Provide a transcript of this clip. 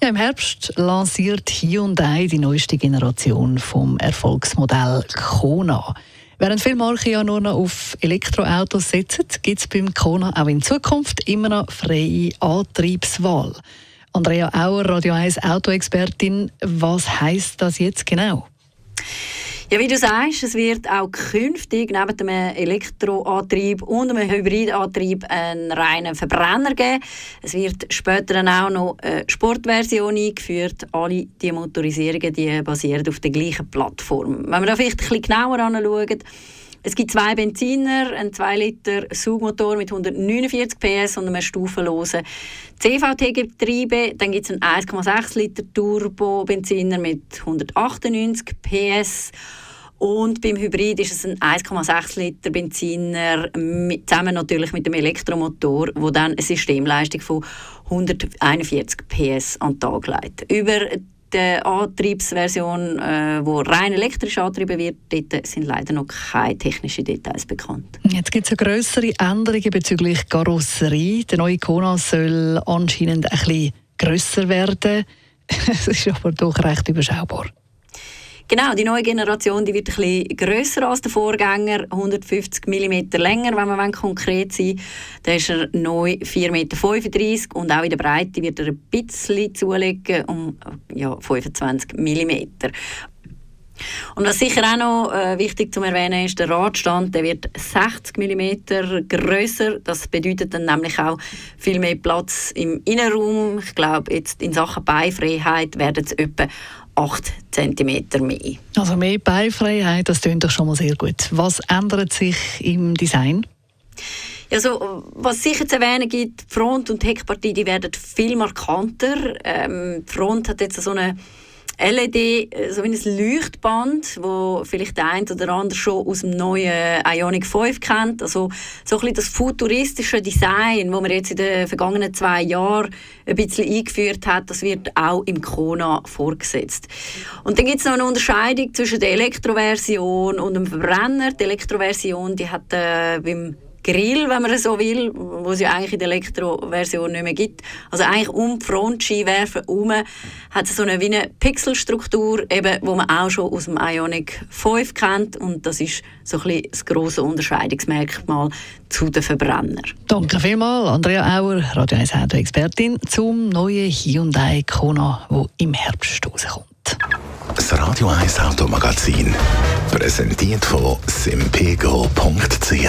Ja, Im Herbst lanciert Hyundai die neueste Generation vom Erfolgsmodell Kona. Während viele Marken ja nur noch auf Elektroautos setzen, gibt es beim Kona auch in Zukunft immer noch freie Antriebswahl. Andrea Auer, Radio 1 Autoexpertin, was heißt das jetzt genau? Ja, wie du sagst, es wird auch künftig neben dem Elektroantrieb und einem Hybridantrieb einen reinen Verbrenner geben. Es wird später dann auch noch eine Sportversion eingeführt. Alle diese Motorisierungen die basieren auf der gleichen Plattform. Wenn wir da vielleicht ein bisschen genauer anschauen, es gibt zwei Benziner, einen 2 Liter Zugmotor mit 149 PS und einem stufenlosen CVT-Getriebe. Dann gibt es einen 1,6 Liter Turbo-Benziner mit 198 PS. Und beim Hybrid ist es ein 1,6 Liter Benziner zusammen natürlich mit dem Elektromotor, wo dann eine Systemleistung von 141 PS an Tag legt. Über die Antriebsversion, äh, rein elektrisch angetrieben wird, dort sind leider noch keine technischen Details bekannt. Jetzt gibt es größere Änderungen bezüglich Karosserie. Der neue Kona soll anscheinend ein bisschen grösser werden. Es ist aber doch recht überschaubar. Genau, die neue Generation die wird bisschen grösser als der Vorgänger, 150 mm länger, wenn man konkret sein will. Da ist er neu 4,35 Meter und auch in der Breite wird er ein bisschen zulegen, um ja, 25 mm. Und was sicher auch noch äh, wichtig zu erwähnen ist, der Radstand, der wird 60 mm größer. Das bedeutet dann nämlich auch viel mehr Platz im Innenraum. Ich glaube, jetzt in Sachen Beifreiheit werden es etwa 8 cm mehr. Also mehr Beifreiheit, das klingt doch schon mal sehr gut. Was ändert sich im Design? Ja, so, was sicher zu erwähnen gibt, die Front- und Heckpartie die werden viel markanter. Ähm, die Front hat jetzt so eine LED, äh, so wie ein Leuchtband, wo vielleicht der eine oder andere schon aus dem neuen Ionic 5 kennt. Also so ein bisschen das futuristische Design, das man jetzt in den vergangenen zwei Jahren ein bisschen eingeführt hat, das wird auch im Kona vorgesetzt. Und dann gibt es noch eine Unterscheidung zwischen der Elektroversion und dem Verbrenner. Die Elektroversion, die hat äh, beim Grill, wenn man so will, wo es ja eigentlich in der Elektroversion nicht mehr gibt. Also eigentlich um die Frontscheinwerfer herum hat es so eine, wie eine Pixelstruktur, eben, wo man auch schon aus dem Ionic 5 kennt und das ist so ein bisschen das grosse Unterscheidungsmerkmal zu den Verbrennern. Danke vielmals, Andrea Auer, Radio 1 Auto-Expertin, zum neuen Hyundai Kona, der im Herbst rauskommt. Das Radio 1 Automagazin. Präsentiert von simpego.ch.